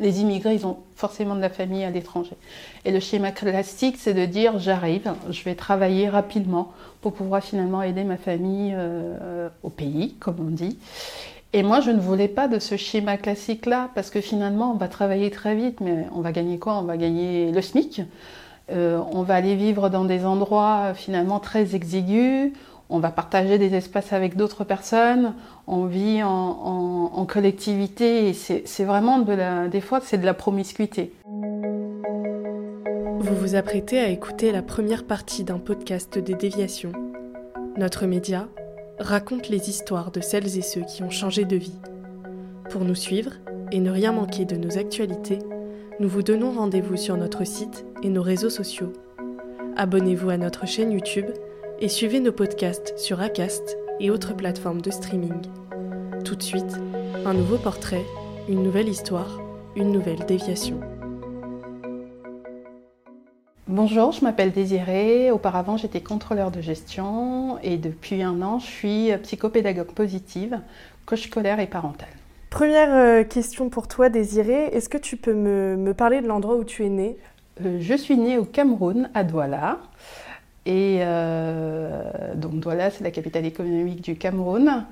Les immigrés, ils ont forcément de la famille à l'étranger. Et le schéma classique, c'est de dire j'arrive, je vais travailler rapidement pour pouvoir finalement aider ma famille euh, au pays, comme on dit. Et moi, je ne voulais pas de ce schéma classique-là, parce que finalement, on va travailler très vite, mais on va gagner quoi? On va gagner le SMIC. Euh, on va aller vivre dans des endroits finalement très exigus. On va partager des espaces avec d'autres personnes. On vit en, collectivité et c'est vraiment des fois, c'est de la promiscuité. Vous vous apprêtez à écouter la première partie d'un podcast des déviations. Notre média raconte les histoires de celles et ceux qui ont changé de vie. Pour nous suivre et ne rien manquer de nos actualités, nous vous donnons rendez-vous sur notre site et nos réseaux sociaux. Abonnez-vous à notre chaîne YouTube et suivez nos podcasts sur Acast et autres plateformes de streaming. Tout de suite, un nouveau portrait, une nouvelle histoire, une nouvelle déviation. Bonjour, je m'appelle Désirée. Auparavant, j'étais contrôleur de gestion et depuis un an, je suis psychopédagogue positive, coach scolaire et parentale. Première euh, question pour toi, Désirée. Est-ce que tu peux me, me parler de l'endroit où tu es née? Euh, Je suis née au Cameroun, à Douala. Et euh, donc Douala, c'est la capitale économique du Cameroun.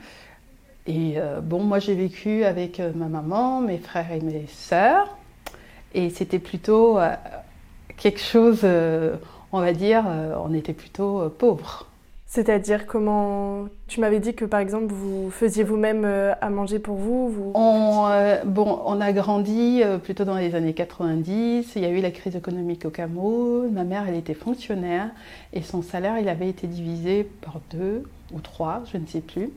Et euh, bon, moi j'ai vécu avec euh, ma maman, mes frères et mes sœurs. Et c'était plutôt quelque chose, on va dire, on était plutôt pauvres. C'est-à-dire comment tu m'avais dit que par exemple vous faisiez vous-même euh, à manger pour vous, euh, on a grandi euh, plutôt dans les années 90. Il y a eu la crise économique au Cameroun. Ma mère, elle était fonctionnaire et son salaire, il avait été divisé par deux ou trois, je ne sais plus.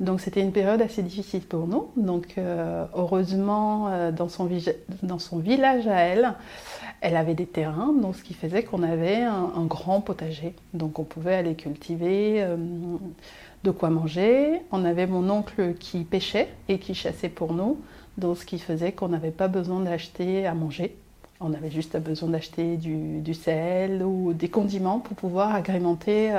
Donc c'était une période assez difficile pour nous. Donc euh, heureusement, euh, dans, son village à elle, elle avait des terrains, donc ce qui faisait qu'on avait un, grand potager. Donc on pouvait aller cultiver euh, de quoi manger. On avait mon oncle qui pêchait et qui chassait pour nous, donc ce qui faisait qu'on n'avait pas besoin d'acheter à manger. On avait juste besoin d'acheter du, sel ou des condiments pour pouvoir agrémenter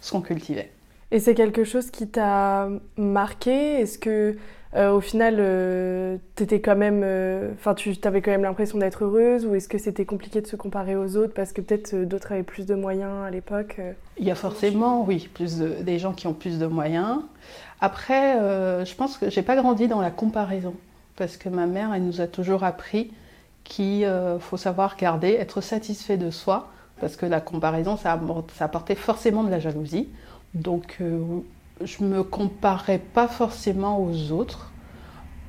ce qu'on cultivait. Et c'est quelque chose qui t'a marqué? Est-ce que euh, au final euh, t'étais quand même, euh, enfin tu avais quand même l'impression d'être heureuse? Ou est-ce que c'était compliqué de se comparer aux autres parce que peut-être euh, d'autres avaient plus de moyens à l'époque Il y a forcément, oui, plus de- des gens qui ont plus de moyens. Après, je pense que j'ai pas grandi dans la comparaison parce que ma mère, elle nous a toujours appris qu'il faut savoir garder, être satisfait de soi parce que la comparaison, ça apportait forcément de la jalousie. Donc, euh, je me comparais pas forcément aux autres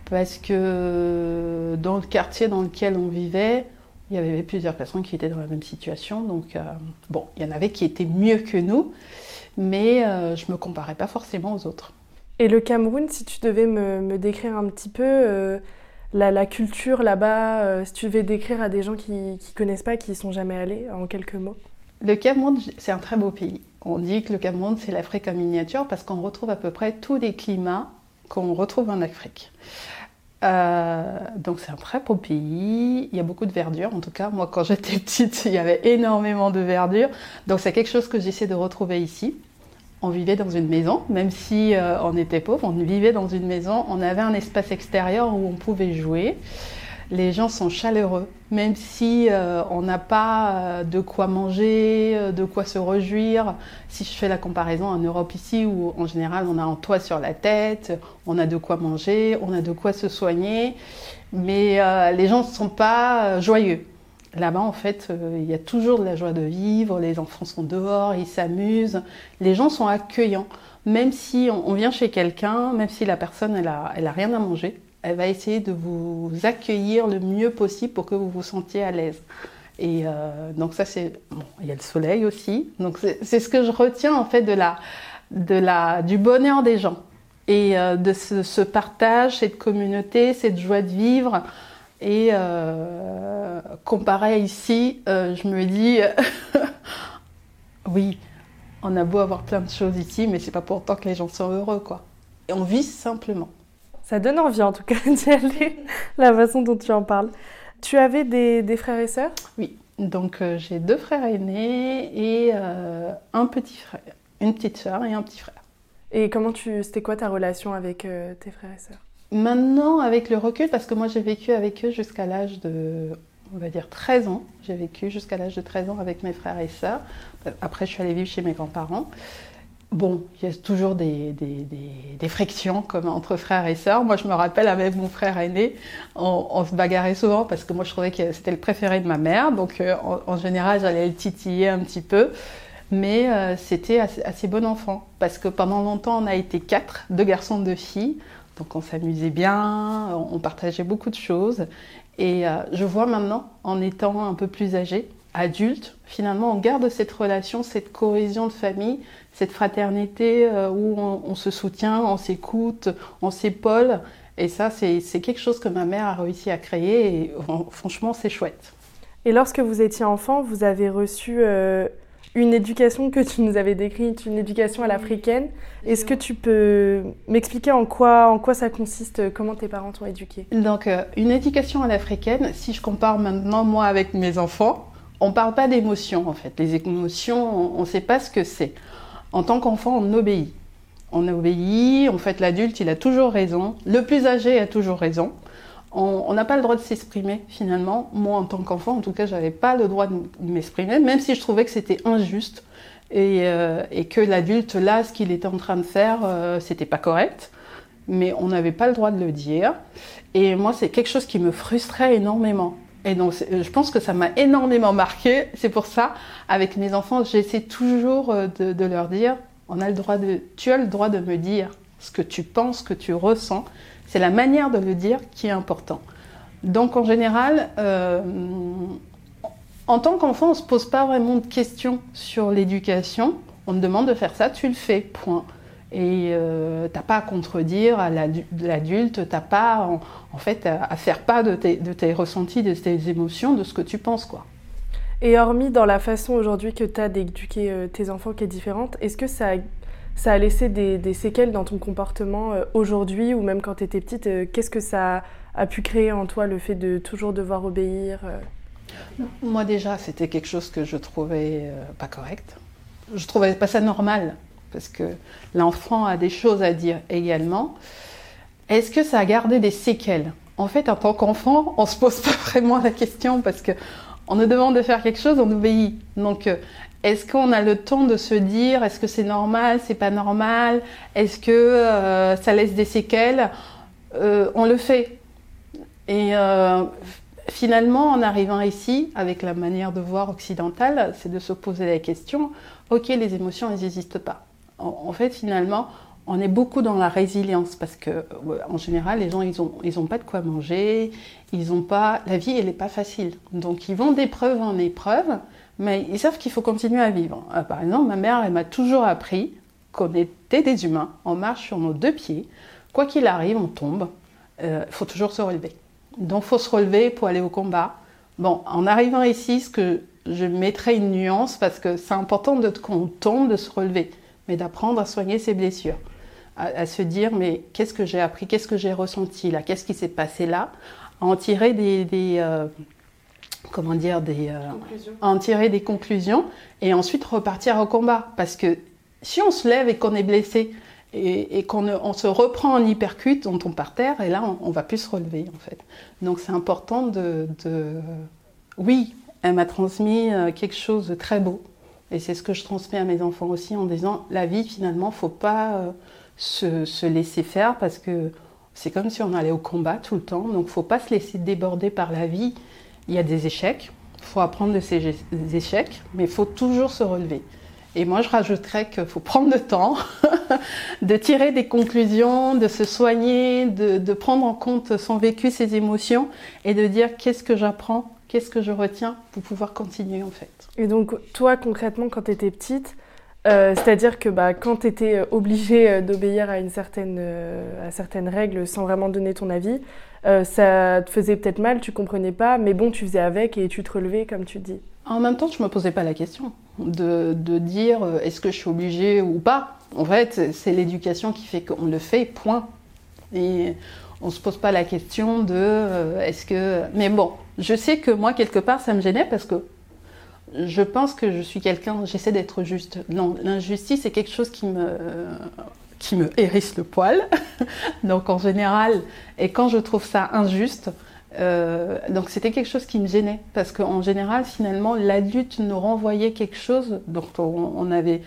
parce que dans le quartier dans lequel on vivait, il y avait plusieurs personnes qui étaient dans la même situation. Donc, euh, bon, il y en avait qui étaient mieux que nous, mais euh, je me comparais pas forcément aux autres. Et le Cameroun, si tu devais me, me décrire un petit peu euh, la, la culture là-bas, euh, si tu devais décrire à des gens qui ne connaissent pas, qui y sont jamais allés, en quelques mots. Le Cameroun, c'est un très beau pays. On dit que le Cameroun, c'est l'Afrique en miniature parce qu'on retrouve à peu près tous les climats qu'on retrouve en Afrique. Euh, donc c'est un très beau pays, il y a beaucoup de verdure. En tout cas, moi quand j'étais petite, il y avait énormément de verdure. Donc c'est quelque chose que j'essaie de retrouver ici. On vivait dans une maison, même si euh, on était pauvre, on vivait dans une maison, on avait un espace extérieur où on pouvait jouer. Les gens sont chaleureux, même si euh, on n'a pas euh, de quoi manger, euh, de quoi se réjouir. Si je fais la comparaison en Europe ici, où en général on a un toit sur la tête, on a de quoi manger, on a de quoi se soigner, mais euh, les gens ne sont pas euh, joyeux. Là-bas, en fait, il y a toujours de la joie de vivre, les enfants sont dehors, ils s'amusent, les gens sont accueillants. Même si on, vient chez quelqu'un, même si la personne, elle a, elle a rien à manger, elle va essayer de vous accueillir le mieux possible pour que vous vous sentiez à l'aise. Et euh, donc ça, c'est... Bon, il y a le soleil aussi. Donc c'est ce que je retiens, en fait, de la, de la, du bonheur des gens. Et euh, de ce, ce, partage, cette communauté, cette joie de vivre. Et euh, comparé à ici, je me dis, oui, on a beau avoir plein de choses ici, mais c'est pas pour autant que les gens sont heureux, quoi. Et on vit simplement. Ça donne envie, en tout cas, d'y aller, la façon dont tu en parles. Tu avais des, des frères et sœurs? Oui, donc euh, j'ai deux frères aînés et euh, un petit frère, une petite sœur et un petit frère. Et comment tu, c'était quoi ta relation avec euh, tes frères et sœurs? Maintenant, avec le recul, parce que moi j'ai vécu avec eux jusqu'à l'âge de, on va dire 13 ans. J'ai vécu jusqu'à l'âge de 13 ans avec mes frères et sœurs. Après, je suis allée vivre chez mes grands-parents. Bon, il y a toujours des, des, des, frictions comme entre frères et sœurs. Moi, je me rappelle avec mon frère aîné, on, se bagarrait souvent parce que moi, je trouvais que c'était le préféré de ma mère. Donc, euh, en, général, j'allais le titiller un petit peu. Mais euh, c'était assez, bon enfant parce que pendant longtemps, on a été quatre, deux garçons, deux filles. Donc, on s'amusait bien, on partageait beaucoup de choses. Et euh, je vois maintenant, en étant un peu plus âgée, adulte, finalement, on garde cette relation, cette cohésion de famille, cette fraternité euh, où on, se soutient, on s'écoute, on s'épaule. Et ça, c'est quelque chose que ma mère a réussi à créer et franchement, c'est chouette. Et lorsque vous étiez enfant, vous avez reçu euh, une éducation que tu nous avais décrite, une éducation à l'africaine. Est-ce que tu peux m'expliquer en quoi, en quoi ça consiste, comment tes parents t'ont éduqué Donc, euh, une éducation à l'africaine, si je compare maintenant moi avec mes enfants, on ne parle pas d'émotions en fait. Les émotions, on ne sait pas ce que c'est. En tant qu'enfant, on obéit. On obéit, en fait, l'adulte, il a toujours raison. Le plus âgé a toujours raison. On n'a pas le droit de s'exprimer, finalement. Moi, en tant qu'enfant, en tout cas, j'avais pas le droit de m'exprimer, même si je trouvais que c'était injuste et, euh, que l'adulte, là, ce qu'il était en train de faire, euh, c'était pas correct. Mais on n'avait pas le droit de le dire. Et moi, c'est quelque chose qui me frustrait énormément. Et donc, je pense que ça m'a énormément marqué. C'est pour ça, avec mes enfants, j'essaie toujours euh, de, leur dire, on a le droit de, tu as le droit de me dire ce que tu penses, ce que tu ressens. C'est la manière de le dire qui est important. Donc, en général, euh, en tant qu'enfant, on ne se pose pas vraiment de questions sur l'éducation. On te demande de faire ça, tu le fais, point. Et euh, t'as pas à contredire à l'adulte, t'as pas en, fait à, faire pas de tes, de tes, ressentis, de tes émotions, de ce que tu penses quoi. Et hormis dans la façon aujourd'hui que tu as d'éduquer euh, tes enfants qui est différente, est-ce que ça a, ça a laissé des, des, séquelles dans ton comportement euh, aujourd'hui ou même quand tu étais petite euh, Qu'est-ce que ça a, pu créer en toi le fait de toujours devoir obéir Moi déjà, c'était quelque chose que je trouvais pas correct. Je trouvais pas ça normal parce que l'enfant a des choses à dire également. Est-ce que ça a gardé des séquelles? En fait, en tant qu'enfant, on se pose pas vraiment la question parce que on nous demande de faire quelque chose, on obéit. Donc, euh, est-ce qu'on a le temps de se dire, est-ce que c'est normal, c'est pas normal, est-ce que euh, ça laisse des séquelles? Euh, On le fait. Et finalement, en arrivant ici, avec la manière de voir occidentale, c'est de se poser la question, ok, les émotions, elles n'existent pas en, fait, finalement, on est beaucoup dans la résilience parce que, en général, les gens, ils n'ont ils ont pas de quoi manger, ils ont pas, la vie, elle n'est pas facile. Donc, ils vont d'épreuve en épreuve, mais ils savent qu'il faut continuer à vivre. Euh, par exemple, ma mère, elle m'a toujours appris qu'on était des humains, on marche sur nos deux pieds, quoi qu'il arrive, on tombe, il euh, faut toujours se relever. Donc, il faut se relever pour aller au combat. Bon, en arrivant ici, ce que je mettrai une nuance parce que c'est important de qu'on tombe, de se relever mais d'apprendre à soigner ses blessures, à, se dire mais qu'est-ce que j'ai appris, qu'est-ce que j'ai ressenti là, qu'est-ce qui s'est passé là, à en tirer des, euh, comment dire des euh, en tirer des conclusions et ensuite repartir au combat. Parce que si on se lève et qu'on est blessé et, qu'on on se reprend en hypercute, on tombe par terre et là on, on va plus se relever en fait. Donc c'est important de, de, oui, elle m'a transmis euh, quelque chose de très beau et c'est ce que je transmets à mes enfants aussi en disant la vie finalement, faut pas euh, se, laisser faire parce que c'est comme si on allait au combat tout le temps. Donc faut pas se laisser déborder par la vie. Il y a des échecs, faut apprendre de ses échecs, mais il faut toujours se relever. Et moi, je rajouterais qu'il faut prendre le temps de tirer des conclusions, de se soigner, de, prendre en compte son vécu, ses émotions, et de dire qu'est-ce que j'apprends, qu'est-ce que je retiens pour pouvoir continuer en fait. Et donc, toi, concrètement, quand tu étais petite, euh, c'est-à-dire que bah, quand tu étais euh, obligée euh, d'obéir à, une certaine, à certaines règles sans vraiment donner ton avis, ça te faisait peut-être mal, tu comprenais pas, mais bon, tu faisais avec et tu te relevais comme tu dis. En même temps, je me posais pas la question de, de dire est-ce que je suis obligée ou pas. En fait, c'est l'éducation qui fait qu'on le fait, point. Et on se pose pas la question de est-ce que. Mais bon, je sais que moi, quelque part, ça me gênait parce que je pense que je suis quelqu'un, j'essaie d'être juste. Non, l'injustice, c'est quelque chose qui me, qui me hérisse le poil. donc en général, et quand je trouve ça injuste, euh, donc c'était quelque chose qui me gênait. Parce qu'en général, finalement, l'adulte nous renvoyait quelque chose. Donc on, avait.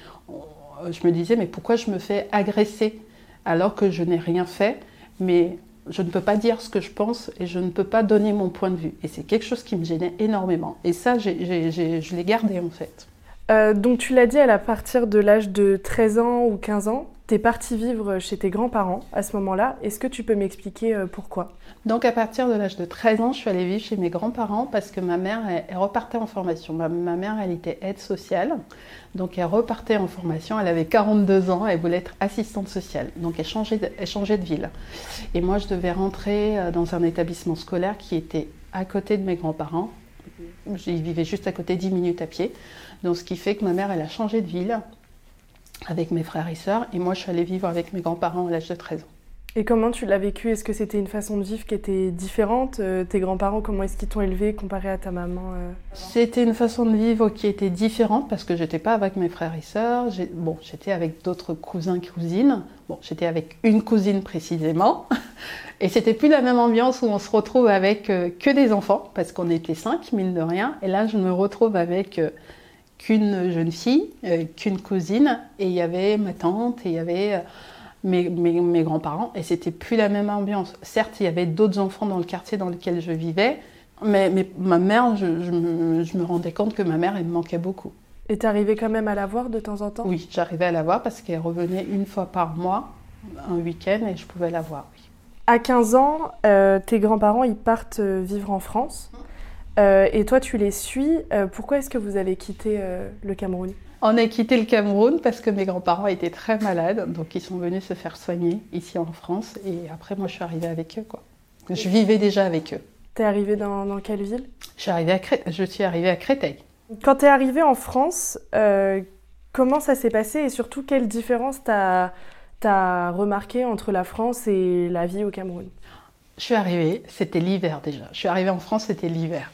je me disais, mais pourquoi je me fais agresser alors que je n'ai rien fait? Mais je ne peux pas dire ce que je pense et je ne peux pas donner mon point de vue. Et c'est quelque chose qui me gênait énormément. Et ça, je l'ai gardé en fait. Euh, donc tu l'as dit, à partir de l'âge de 13 ans ou 15 ans, tu es partie vivre chez tes grands-parents à ce moment-là. Est-ce que tu peux m'expliquer euh, pourquoi? Donc à partir de l'âge de 13 ans, je suis allée vivre chez mes grands-parents parce que ma mère, repartait en formation. Ma, mère, elle était aide sociale. Donc elle repartait en formation, elle avait 42 ans, elle voulait être assistante sociale. Donc elle changeait de, elle changeait de ville. Et moi, je devais rentrer euh, dans un établissement scolaire qui était à côté de mes grands-parents. J'y vivais juste à côté, 10 minutes à pied. Donc ce qui fait que ma mère, elle a changé de ville avec mes frères et sœurs. Et moi, je suis allée vivre avec mes grands-parents à l'âge de 13 ans. Et comment tu l'as vécu? Est-ce que c'était une façon de vivre qui était différente euh, Tes grands-parents, comment est-ce qu'ils t'ont élevé comparé à ta maman euh? C'était une façon de vivre qui était différente parce que j'étais pas avec mes frères et sœurs. Bon, j'étais avec d'autres cousins, cousines. Bon, j'étais avec une cousine précisément. Et c'était plus la même ambiance où on se retrouve avec euh, que des enfants parce qu'on était cinq, mine de rien. Et là, je me retrouve avec qu'une jeune fille, qu'une cousine. Et il y avait ma tante et il y avait mes, mes, grands-parents et c'était plus la même ambiance. Certes, il y avait d'autres enfants dans le quartier dans lequel je vivais, mais, mais ma mère, je, me, je, me, rendais compte que ma mère, elle me manquait beaucoup. Et tu arrivais quand même à la voir de temps en temps? Oui, j'arrivais à la voir parce qu'elle revenait une fois par mois, un week-end, et je pouvais la voir. Oui. À 15 ans, euh, tes grands-parents, ils partent euh, vivre en France? Euh, et toi, tu les suis. pourquoi est-ce que vous avez quitté le Cameroun? On a quitté le Cameroun parce que mes grands-parents étaient très malades, donc ils sont venus se faire soigner ici en France. Et après, moi, je suis arrivée avec eux. Quoi. Je vivais déjà avec eux. T'es arrivée dans, quelle ville? Je suis, arrivée à je suis arrivée à Créteil. Quand t'es arrivée en France, euh, comment ça s'est passé? Et surtout quelle différence t'as as remarqué entre la France et la vie au Cameroun? Je suis arrivée, c'était l'hiver déjà. Je suis arrivée en France, c'était l'hiver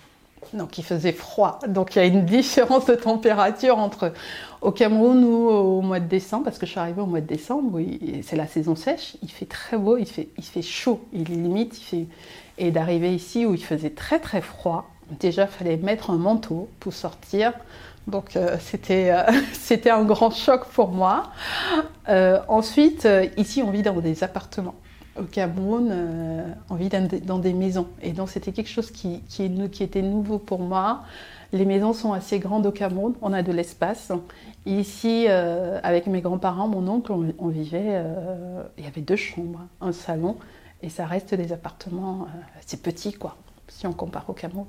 donc il faisait froid. Donc il y a une différence de température entre au Cameroun ou au mois de décembre, parce que je suis arrivée au mois de décembre, c'est la saison sèche, il fait très beau, il fait, chaud, il limite, et d'arriver ici où il faisait très très froid, déjà fallait mettre un manteau pour sortir. Donc euh, c'était, euh, c'était un grand choc pour moi. Euh, ensuite, ici on vit dans des appartements au Cameroun, euh, on vit dans des, maisons. Et donc c'était quelque chose qui, qui, était nouveau pour moi. Les maisons sont assez grandes au Cameroun, on a de l'espace. Ici, euh, avec mes grands-parents, mon oncle, on, vivait, euh, il y avait deux chambres, un salon, et ça reste des appartements assez petits, quoi, si on compare au Cameroun.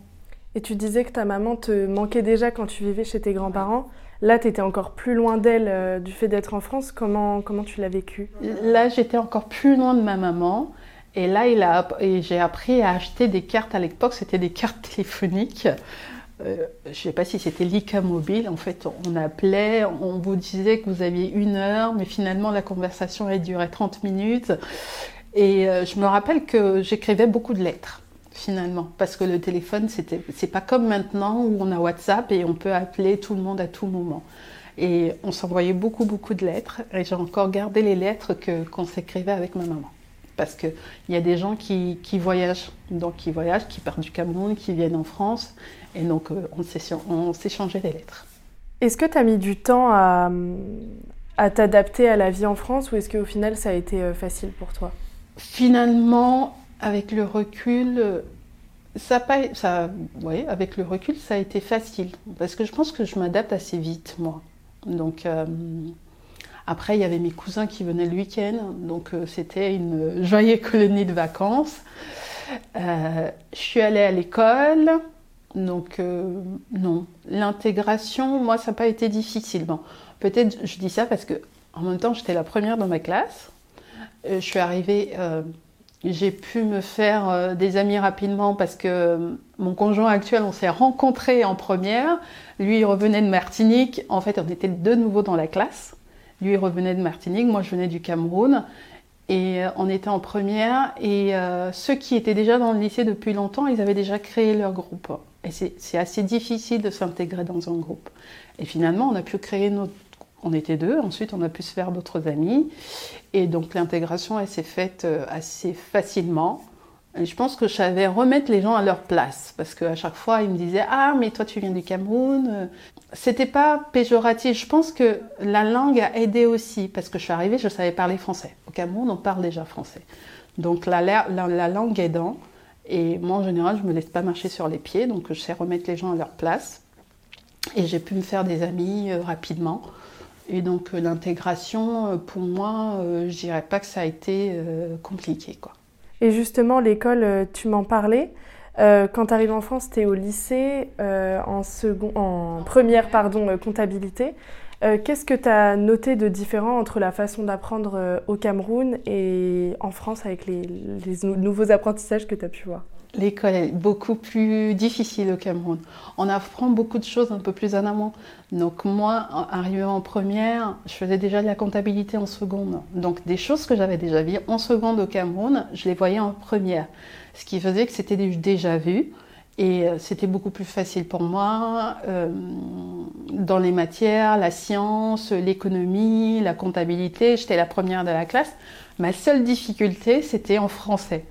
Et tu disais que ta maman te manquait déjà quand tu vivais chez tes grands-parents. Là, tu étais encore plus loin d'elle euh, du fait d'être en France. Comment, comment tu l'as vécu? Là, j'étais encore plus loin de ma maman. Et là, il a, j'ai appris à acheter des cartes. À l'époque, c'était des cartes téléphoniques. Euh, je ne sais pas si c'était l'ICA mobile. En fait, on appelait, on vous disait que vous aviez une heure, mais finalement, la conversation a duré 30 minutes. Et euh, je me rappelle que j'écrivais beaucoup de lettres finalement. Parce que le téléphone, c'est pas comme maintenant où on a WhatsApp et on peut appeler tout le monde à tout moment. Et on s'envoyait beaucoup, beaucoup de lettres. Et j'ai encore gardé les lettres qu'on s'écrivait avec ma maman. Parce qu'il y a des gens qui, qui, voyagent, donc qui voyagent, qui partent du Cameroun, qui viennent en France. Et donc, euh, on, s'échangeait les lettres. Est-ce que tu as mis du temps à, à t'adapter à la vie en France ou est-ce qu'au final, ça a été euh, facile pour toi? Finalement, avec le recul, ça, pas, ça, ouais, avec le recul, ça a été facile parce que je pense que je m'adapte assez vite, moi. Donc euh, après, il y avait mes cousins qui venaient le week-end, donc euh, c'était une joyeuse colonie de vacances. Euh, je suis allée à l'école, donc non, l'intégration, moi, ça n'a pas été difficile. Bon, peut-être je dis ça parce que en même temps, j'étais la première dans ma classe. je suis arrivée j'ai pu me faire euh, des amis rapidement parce que euh, mon conjoint actuel, on s'est rencontrés en première. Lui, il revenait de Martinique. En fait, on était de nouveau dans la classe. Lui, il revenait de Martinique. Moi, je venais du Cameroun. Et euh, on était en première. Et ceux qui étaient déjà dans le lycée depuis longtemps, ils avaient déjà créé leur groupe. Et c'est assez difficile de s'intégrer dans un groupe. Et finalement, on a pu créer notre on était deux, ensuite on a pu se faire d'autres amis. Et donc l'intégration, elle s'est faite euh, assez facilement. Je pense que je savais remettre les gens à leur place. Parce qu'à chaque fois, ils me disaient Ah, mais toi, tu viens du Cameroun. C'était pas péjoratif. Je pense que la langue a aidé aussi. Parce que je suis arrivée, je savais parler français. Au Cameroun, on parle déjà français. Donc la, la, langue aidant. Et moi, en général, je me laisse pas marcher sur les pieds. Donc je sais remettre les gens à leur place. Et j'ai pu me faire des amis euh, rapidement. Et donc euh, l'intégration, euh, pour moi, euh, je dirais pas que ça a été compliqué. Quoi. Et justement, l'école, tu m'en parlais. quand tu arrives en France, tu es au lycée, en, second, en première pardon, comptabilité. Qu'est-ce que tu as noté de différent entre la façon d'apprendre au Cameroun et en France avec les, les nouveaux apprentissages que tu as pu voir? L'école est beaucoup plus difficile au Cameroun. On apprend beaucoup de choses un peu plus en amont. Donc moi, arrivé en première, je faisais déjà de la comptabilité en seconde. Donc des choses que j'avais déjà vues en seconde au Cameroun, je les voyais en première. Ce qui faisait que c'était déjà vu. Et euh, c'était beaucoup plus facile pour moi euh, dans les matières, la science, l'économie, la comptabilité. J'étais la première de la classe. Ma seule difficulté, c'était en français.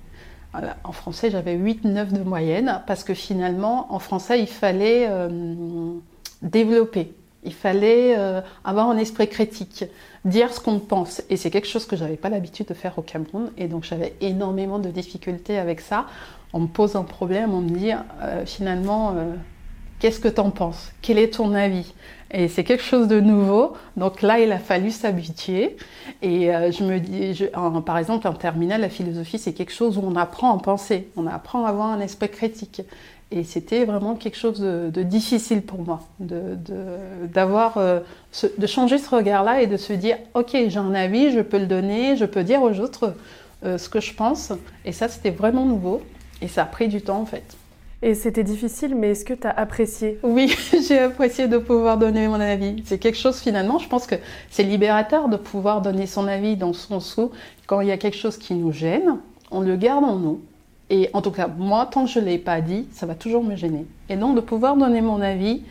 En français, j'avais 8-9 de moyenne parce que finalement, en français, il fallait euh, développer. Il fallait euh, avoir un esprit critique, dire ce qu'on pense. Et c'est quelque chose que je n'avais pas l'habitude de faire au Cameroun. Et donc j'avais énormément de difficultés avec ça. On me pose un problème, on me dit euh, finalement, qu'est-ce que tu en penses? Quel est ton avis? Et c'est quelque chose de nouveau. Donc là, il a fallu s'habituer. Et euh, je me dis, par exemple, en terminale, la philosophie, c'est quelque chose où on apprend à penser, on apprend à avoir un esprit critique. Et c'était vraiment quelque chose de, difficile pour moi, de, d'avoir, euh, de changer ce regard-là et de se dire, ok, j'ai un avis, je peux le donner, je peux dire aux autres euh, ce que je pense. Et ça, c'était vraiment nouveau. Et ça a pris du temps, en fait. Et c'était difficile, mais est-ce que tu as apprécié? Oui, j'ai apprécié de pouvoir donner mon avis. C'est quelque chose finalement, je pense que c'est libérateur de pouvoir donner son avis dans son sou. Quand il y a quelque chose qui nous gêne, on le garde en nous. Et en tout cas, moi, tant que je ne l'ai pas dit, ça va toujours me gêner. Et donc de pouvoir donner mon avis,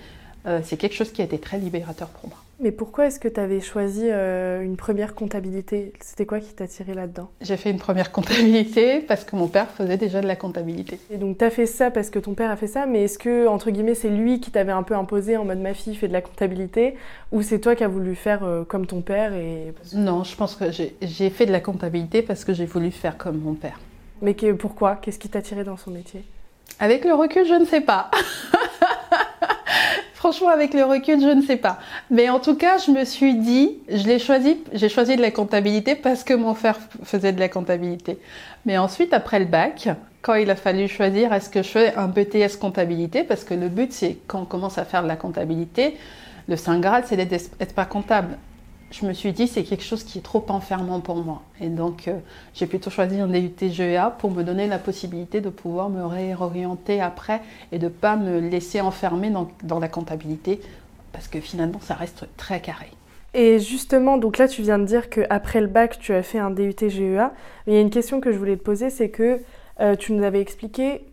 euh, c'est quelque chose qui a été très libérateur pour moi. Mais pourquoi est-ce que tu avais choisi euh, une première comptabilité? C'était quoi qui t'a tiré là-dedans? J'ai fait une première comptabilité parce que mon père faisait déjà de la comptabilité. Et donc tu as fait ça parce que ton père a fait ça, mais est-ce que, entre guillemets, c'est lui qui t'avait un peu imposé en mode ma fille fait de la comptabilité ou c'est toi qui as voulu faire euh, comme ton père et... Non, je pense que j'ai fait de la comptabilité parce que j'ai voulu faire comme mon père. Mais que, pourquoi? Qu'est-ce qui t'a tiré dans son métier? Avec le recul, je ne sais pas. Franchement, avec le recul, je ne sais pas. Mais en tout cas, je me suis dit, je l'ai choisi, j'ai choisi de la comptabilité parce que mon frère faisait de la comptabilité. Mais ensuite, après le bac, quand il a fallu choisir, est-ce que je fais un BTS comptabilité? Parce que le but, c'est quand on commence à faire de la comptabilité, le Saint Graal, c'est d'être pas comptable je me suis dit c'est quelque chose qui est trop enfermant pour moi. Et donc euh, j'ai plutôt choisi un DUT GEA pour me donner la possibilité de pouvoir me réorienter après et de ne pas me laisser enfermer dans, la comptabilité parce que finalement ça reste très carré. Et justement, donc là tu viens de dire qu'après le bac tu as fait un DUT GEA. Mais il y a une question que je voulais te poser, c'est que euh, tu nous avais expliqué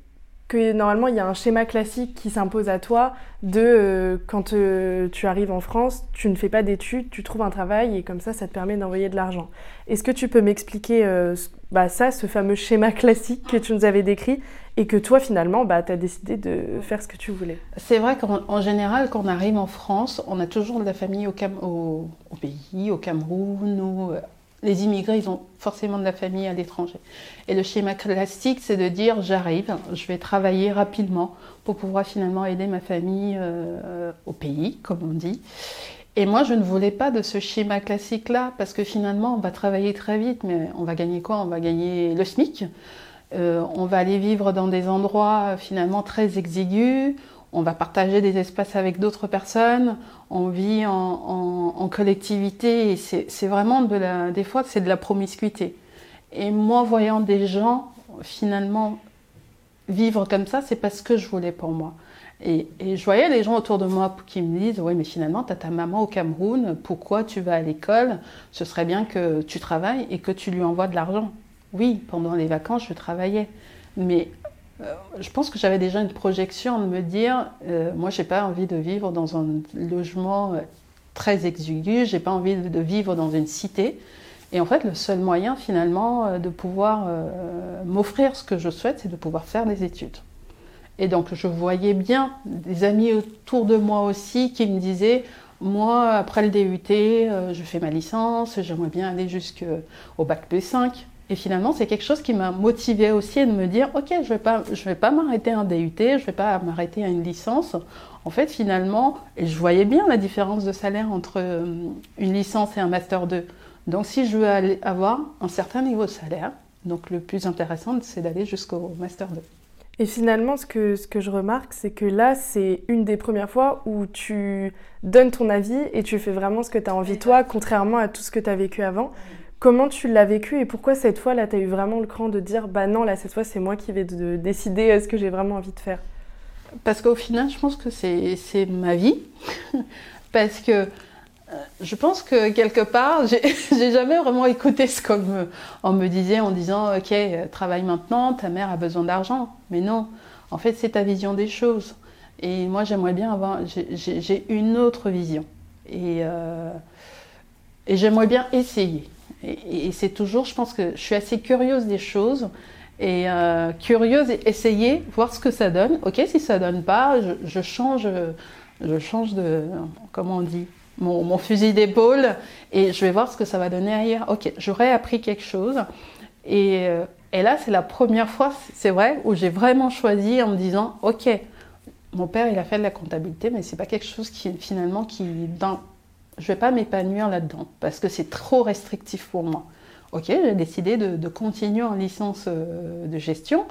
que normalement il y a un schéma classique qui s'impose à toi de euh, quand euh, tu arrives en France, tu ne fais pas d'études, tu trouves un travail et comme ça ça te permet d'envoyer de l'argent. Est-ce que tu peux m'expliquer euh, bah, ça, ce fameux schéma classique que tu nous avais décrit et que toi finalement bah, tu as décidé de faire ce que tu voulais? C'est vrai qu'en général quand on arrive en France, on a toujours de la famille au, au, au pays, au Cameroun ou les immigrés, ils ont forcément de la famille à l'étranger. Et le schéma classique, c'est de dire j'arrive, je vais travailler rapidement pour pouvoir finalement aider ma famille euh, au pays, comme on dit. Et moi, je ne voulais pas de ce schéma classique-là, parce que finalement, on va travailler très vite, mais on va gagner quoi? On va gagner le SMIC. Euh, on va aller vivre dans des endroits finalement très exigus. On va partager des espaces avec d'autres personnes. On vit en, collectivité et c'est vraiment de la, des fois c'est de la promiscuité. Et moi, voyant des gens finalement vivre comme ça, c'est parce que je voulais pour moi. Et, je voyais les gens autour de moi qui me disent Oui, mais finalement, tu as ta maman au Cameroun, pourquoi tu vas à l'école? Ce serait bien que tu travailles et que tu lui envoies de l'argent. Oui, pendant les vacances, je travaillais. Mais je pense que j'avais déjà une projection de me dire euh, Moi, j'ai pas envie de vivre dans un logement euh, très exigu, j'ai pas envie de vivre dans une cité. Et en fait, le seul moyen finalement de pouvoir m'offrir ce que je souhaite, c'est de pouvoir faire des études. Et donc, je voyais bien des amis autour de moi aussi qui me disaient Moi, après le DUT, je fais ma licence, j'aimerais bien aller jusqu'au bac P5. Et finalement, c'est quelque chose qui m'a motivé aussi de me dire, ok, je ne vais pas, je vais pas m'arrêter à un DUT, je ne vais pas m'arrêter à une licence. En fait, finalement, et je voyais bien la différence de salaire entre euh, une licence et un master 2. Donc, si je veux aller avoir un certain niveau de salaire, donc le plus intéressant, c'est d'aller jusqu'au master 2. Et finalement, ce que, ce que je remarque, c'est que là, c'est une des premières fois où tu donnes ton avis et tu fais vraiment ce que tu as envie toi, contrairement à tout ce que tu as vécu avant. Comment tu l'as vécu et pourquoi cette fois là tu as eu vraiment le cran de dire bah non là cette fois c'est moi qui vais de décider euh, ce que j'ai vraiment envie de faire? Parce qu'au final je pense que c'est ma vie. Parce que euh, je pense que quelque part, j'ai jamais vraiment écouté ce qu'on me, disait en disant Ok, travaille maintenant, ta mère a besoin d'argent. Mais non, en fait, c'est ta vision des choses. Et moi, j'aimerais bien avoir. J'ai une autre vision. Et, euh, et j'aimerais bien essayer. Et, c'est toujours, je pense que je suis assez curieuse des choses et euh, curieuse essayer, voir ce que ça donne. Ok, si ça donne pas, je, change, je change de, comment on dit, mon, fusil d'épaule et je vais voir ce que ça va donner ailleurs. Ok, j'aurais appris quelque chose et, euh, et là c'est la première fois, c'est vrai, où j'ai vraiment choisi en me disant, ok, mon père il a fait de la comptabilité, mais c'est pas quelque chose qui finalement qui dans je ne vais pas m'épanouir là-dedans parce que c'est trop restrictif pour moi. Ok, j'ai décidé de, continuer en licence euh, de gestion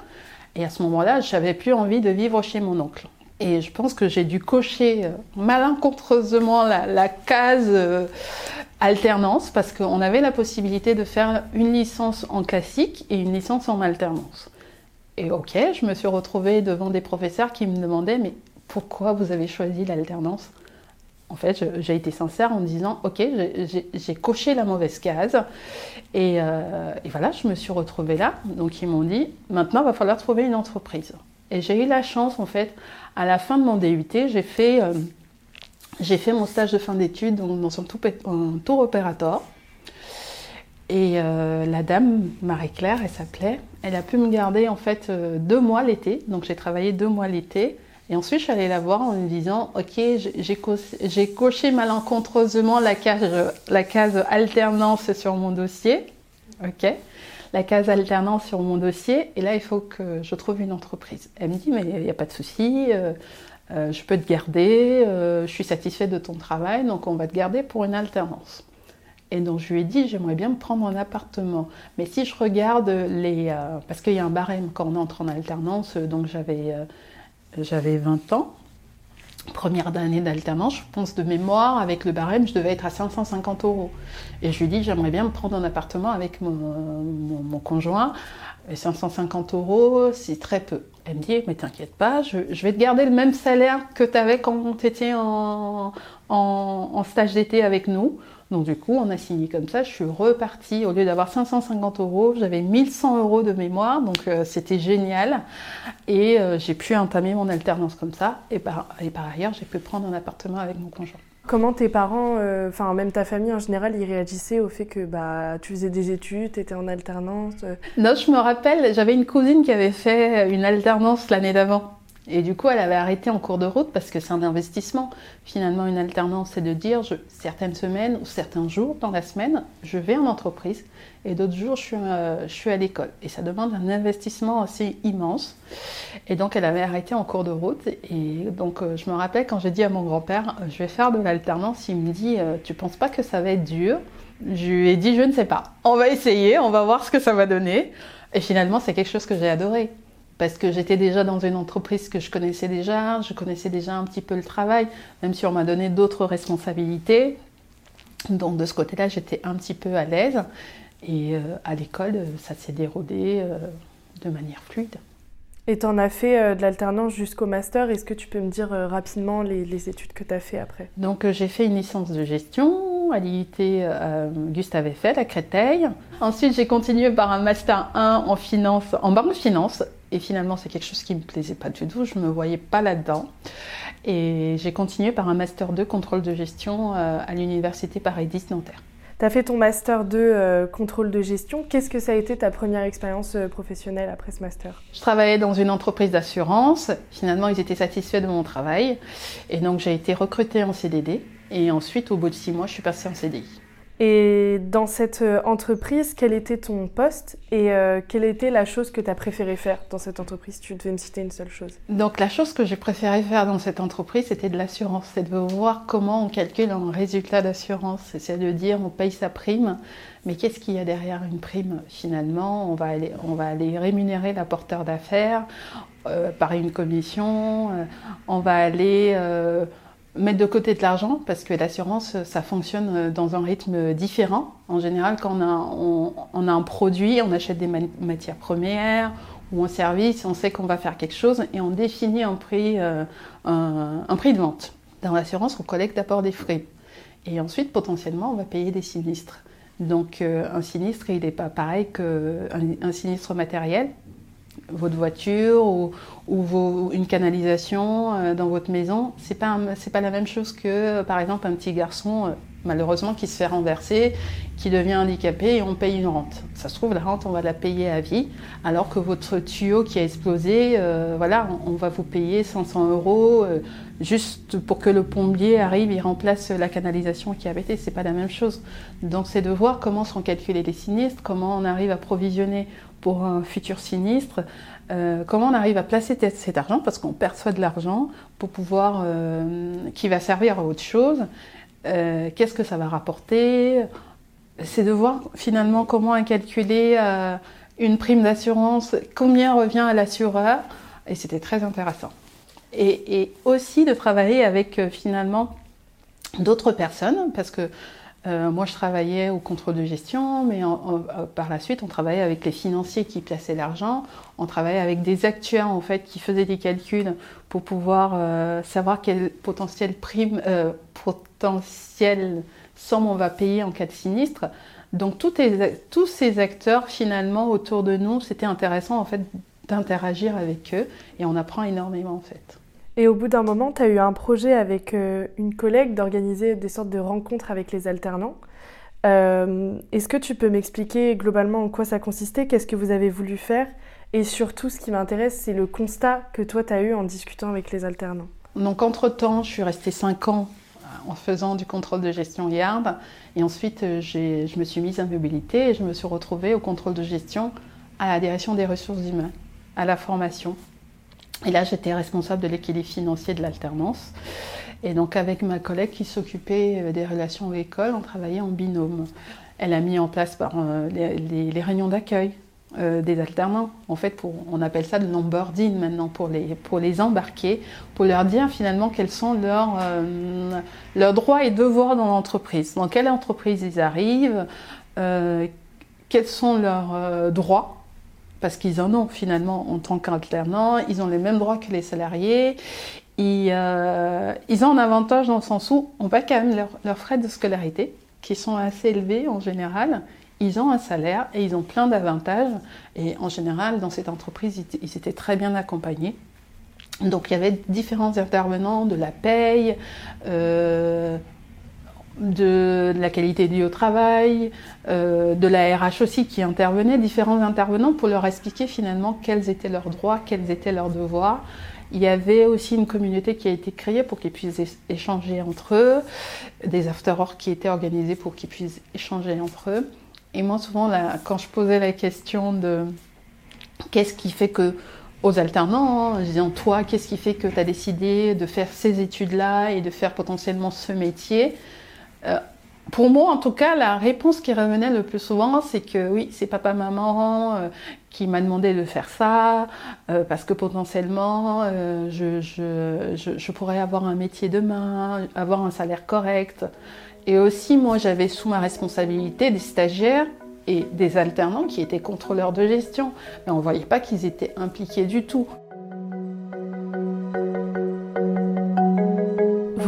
et à ce moment-là, je n'avais plus envie de vivre chez mon oncle. Et je pense que j'ai dû cocher euh, malencontreusement la, case euh, alternance parce qu'on avait la possibilité de faire une licence en classique et une licence en alternance. Et ok, je me suis retrouvée devant des professeurs qui me demandaient mais pourquoi vous avez choisi l'alternance? En fait, j'ai été sincère en disant, ok, j'ai coché la mauvaise case. Euh, et, voilà, je me suis retrouvée là. Donc ils m'ont dit, maintenant, il va falloir trouver une entreprise. Et j'ai eu la chance, en fait, à la fin de mon DUT, j'ai fait, euh, mon stage de fin d'études dans, un tour opérateur. Et euh, la dame, Marie-Claire, elle s'appelait, elle a pu me garder en fait deux mois l'été. Donc j'ai travaillé deux mois l'été. Et ensuite, je suis allée la voir en lui disant Ok, j'ai coché malencontreusement la case, la case alternance sur mon dossier. Ok la case alternance sur mon dossier. Et là, il faut que je trouve une entreprise. Elle me dit Mais il n'y a pas de souci. Euh, euh, je peux te garder, euh, je suis satisfaite de ton travail, donc on va te garder pour une alternance. Et donc je lui ai dit, j'aimerais bien me prendre un appartement. Mais si je regarde les... parce qu'il y a un barème quand on entre en alternance, donc j'avais j'avais 20 ans, première année d'alternance, je pense de mémoire, avec le barème, je devais être à 550 euros. Et je lui dis, j'aimerais bien me prendre un appartement avec mon, conjoint. Et 550 euros, c'est très peu. Elle me dit, mais t'inquiète pas, je, vais te garder le même salaire que tu avais quand tu en stage d'été avec nous. Donc du coup, on a signé comme ça. Je suis repartie. Au lieu d'avoir 550 euros, j'avais 1100 euros de mémoire. Donc euh, c'était génial. Et euh, j'ai pu entamer mon alternance comme ça. Et par, et par ailleurs, j'ai pu prendre un appartement avec mon conjoint. Comment tes parents, euh, enfin même ta famille en général, ils réagissaient au fait que bah, tu faisais des études, tu étais en alternance Non, je me rappelle, j'avais une cousine qui avait fait une alternance l'année d'avant. Et du coup, elle avait arrêté en cours de route parce que c'est un investissement. Finalement, une alternance, c'est de dire je, certaines semaines ou certains jours dans la semaine, je vais en entreprise et d'autres jours, je suis, euh, je suis à l'école. Et ça demande un investissement assez immense. Et donc, elle avait arrêté en cours de route. Et donc, euh, je me rappelle quand j'ai dit à mon grand-père, euh, je vais faire de l'alternance, il me dit, tu penses pas que ça va être dur? Je lui ai dit, je ne sais pas. On va essayer, on va voir ce que ça va donner. Et finalement, c'est quelque chose que j'ai adoré parce que j'étais déjà dans une entreprise que je connaissais déjà, je connaissais déjà un petit peu le travail, même si on m'a donné d'autres responsabilités. Donc de ce côté-là, j'étais un petit peu à l'aise. Et euh, à l'école, ça s'est déroulé euh, de manière fluide. Et tu en as fait euh, de l'alternance jusqu'au master. Est-ce que tu peux me dire rapidement les, études que tu as fait après? Donc j'ai fait une licence de gestion à l'IUT Gustave Eiffel à Créteil. Ensuite j'ai continué par un master 1 en finance, en banque finance et finalement, c'est quelque chose qui me plaisait pas du tout. Je me voyais pas là-dedans. Et j'ai continué par un master 2 contrôle de gestion euh, à l'université Paris 10 Nanterre. Tu as fait ton master 2 euh, contrôle de gestion. Qu'est-ce que ça a été ta première expérience euh, professionnelle après ce master? Je travaillais dans une entreprise d'assurance. Finalement, ils étaient satisfaits de mon travail. Et donc, j'ai été recrutée en CDD. Et ensuite, au bout de six mois, je suis passée en CDI. Et dans cette euh, entreprise, quel était ton poste et euh, quelle était la chose que tu as préféré faire dans cette entreprise? Tu devais me citer une seule chose. Donc la chose que j'ai préféré faire dans cette entreprise, c'était de l'assurance. C'est de voir comment on calcule un résultat d'assurance. C'est de dire on paye sa prime, mais qu'est-ce qu'il y a derrière une prime finalement? On va, aller, on va aller rémunérer l'apporteur d'affaires euh, par une commission, on va aller mettre de côté de l'argent parce que l'assurance, ça fonctionne euh, dans un rythme différent. En général, quand on a, un produit, on achète des matières premières ou un service, on sait qu'on va faire quelque chose et on définit un prix, euh, un, prix de vente. Dans l'assurance, on collecte d'abord des frais et ensuite, potentiellement, on va payer des sinistres. Donc, euh, un sinistre, il n'est pas pareil qu'un un sinistre matériel votre voiture ou, une canalisation euh, dans votre maison, c'est pas pas la même chose que par exemple un petit garçon euh, malheureusement qui se fait renverser, qui devient handicapé et on paye une rente. Ça se trouve la rente on va la payer à vie, alors que votre tuyau qui a explosé, euh, voilà, on, va vous payer 500 euros juste pour que le plombier arrive, il remplace la canalisation qui avait été. C'est pas la même chose. Donc c'est de voir comment sont calculés les sinistres, comment on arrive à provisionner pour un futur sinistre, euh, comment on arrive à placer cet argent, parce qu'on perçoit de l'argent pour pouvoir, euh, qui va servir à autre chose, euh, qu'est-ce que ça va rapporter, c'est de voir finalement comment calculer une prime d'assurance, combien revient à l'assureur, et c'était très intéressant. Et, et, aussi de travailler avec finalement d'autres personnes, parce que euh, moi, je travaillais au contrôle de gestion, mais euh, par la suite, on travaillait avec les financiers qui plaçaient l'argent. On travaillait avec des actuaires en fait qui faisaient des calculs pour pouvoir euh, savoir quelle potentielle prime, potentielle somme on va payer en cas de sinistre. Donc tous ces acteurs finalement autour de nous, c'était intéressant en fait d'interagir avec eux et on apprend énormément en fait. Et au bout d'un moment, tu as eu un projet avec euh, une collègue d'organiser des sortes de rencontres avec les alternants. Euh, est-ce que tu peux m'expliquer globalement en quoi ça consistait Qu'est-ce que vous avez voulu faire? Et surtout, ce qui m'intéresse, c'est le constat que toi, tu as eu en discutant avec les alternants. Donc, entre-temps, je suis restée 5 ans en faisant du contrôle de gestion Yard. Et ensuite, euh, je me suis mise en mobilité et je me suis retrouvée au contrôle de gestion à la direction des ressources humaines, à la formation. Et là, j'étais responsable de l'équilibre financier de l'alternance. Et donc, avec ma collègue qui s'occupait euh, des relations avec l'école, on travaillait en binôme. Elle a mis en place euh, les, réunions d'accueil euh, des alternants. En fait, on appelle ça le onboarding maintenant pour les, pour les embarquer, pour leur dire finalement quels sont leurs, leurs droits et devoirs dans l'entreprise. Dans quelle entreprise ils arrivent, quels sont leurs droits parce qu'ils en ont finalement en tant qu'alternants, ils ont les mêmes droits que les salariés. Euh, ils ont un avantage dans le sens où on paie quand même leurs frais de scolarité, qui sont assez élevés en général. Ils ont un salaire et ils ont plein d'avantages. Et en général, dans cette entreprise, ils, étaient très bien accompagnés. Donc il y avait différents intervenants de la paye. Euh, de la qualité du travail, euh, de la RH aussi qui intervenait, différents intervenants pour leur expliquer finalement quels étaient leurs droits, quels étaient leurs devoirs. Il y avait aussi une communauté qui a été créée pour qu'ils puissent échanger entre eux, des after-work qui étaient organisés pour qu'ils puissent échanger entre eux. Et moi, souvent, quand je posais la question de qu'est-ce qui fait que aux alternants, en disant toi, qu'est-ce qui fait que tu as décidé de faire ces études-là et de faire potentiellement ce métier? Euh, pour moi, en tout cas, la réponse qui revenait le plus souvent, c'est que oui, c'est papa-maman euh, qui m'a demandé de faire ça, euh, parce que potentiellement, je, je, pourrais avoir un métier demain, avoir un salaire correct. Et aussi, moi, j'avais sous ma responsabilité des stagiaires et des alternants qui étaient contrôleurs de gestion. Mais on ne voyait pas qu'ils étaient impliqués du tout.